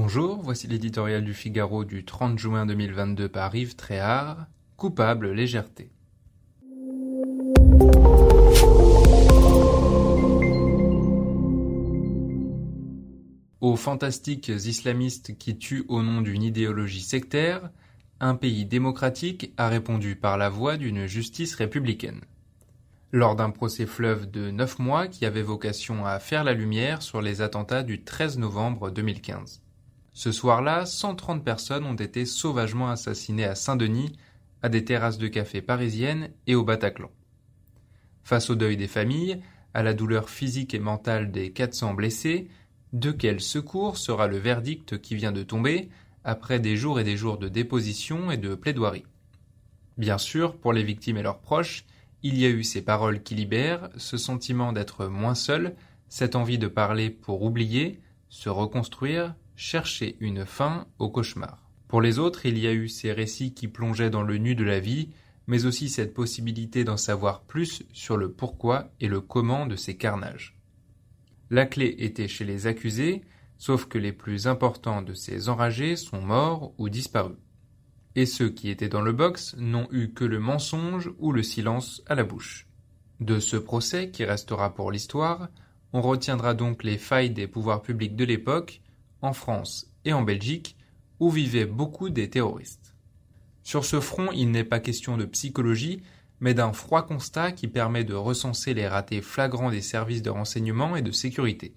Bonjour, voici l'éditorial du Figaro du 30 juin 2022 par Yves Tréhard, Coupable légèreté. Aux fantastiques islamistes qui tuent au nom d'une idéologie sectaire, un pays démocratique a répondu par la voie d'une justice républicaine. Lors d'un procès fleuve de neuf mois qui avait vocation à faire la lumière sur les attentats du 13 novembre 2015. Ce soir-là, 130 personnes ont été sauvagement assassinées à Saint-Denis, à des terrasses de café parisiennes et au Bataclan. Face au deuil des familles, à la douleur physique et mentale des 400 blessés, de quel secours sera le verdict qui vient de tomber après des jours et des jours de déposition et de plaidoirie? Bien sûr, pour les victimes et leurs proches, il y a eu ces paroles qui libèrent, ce sentiment d'être moins seul, cette envie de parler pour oublier, se reconstruire, chercher une fin au cauchemar. Pour les autres, il y a eu ces récits qui plongeaient dans le nu de la vie, mais aussi cette possibilité d'en savoir plus sur le pourquoi et le comment de ces carnages. La clé était chez les accusés, sauf que les plus importants de ces enragés sont morts ou disparus. Et ceux qui étaient dans le box n'ont eu que le mensonge ou le silence à la bouche. De ce procès, qui restera pour l'histoire, on retiendra donc les failles des pouvoirs publics de l'époque, en France et en Belgique, où vivaient beaucoup des terroristes. Sur ce front, il n'est pas question de psychologie, mais d'un froid constat qui permet de recenser les ratés flagrants des services de renseignement et de sécurité.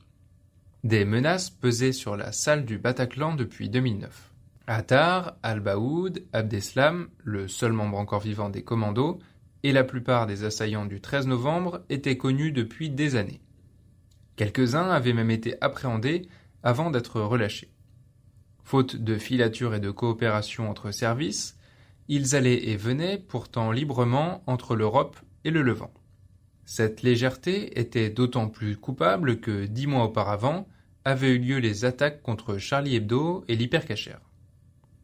Des menaces pesaient sur la salle du Bataclan depuis 2009. Attar, Al-Baoud, Abdeslam, le seul membre encore vivant des commandos, et la plupart des assaillants du 13 novembre étaient connus depuis des années. Quelques-uns avaient même été appréhendés avant d'être relâchés. Faute de filature et de coopération entre services, ils allaient et venaient pourtant librement entre l'Europe et le Levant. Cette légèreté était d'autant plus coupable que dix mois auparavant avaient eu lieu les attaques contre Charlie Hebdo et l'hypercachère.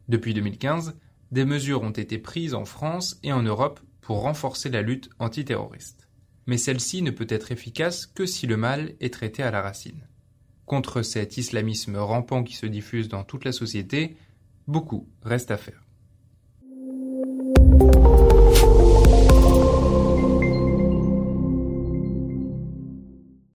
Depuis 2015, des mesures ont été prises en France et en Europe pour renforcer la lutte antiterroriste. Mais celle-ci ne peut être efficace que si le mal est traité à la racine. Contre cet islamisme rampant qui se diffuse dans toute la société, beaucoup reste à faire.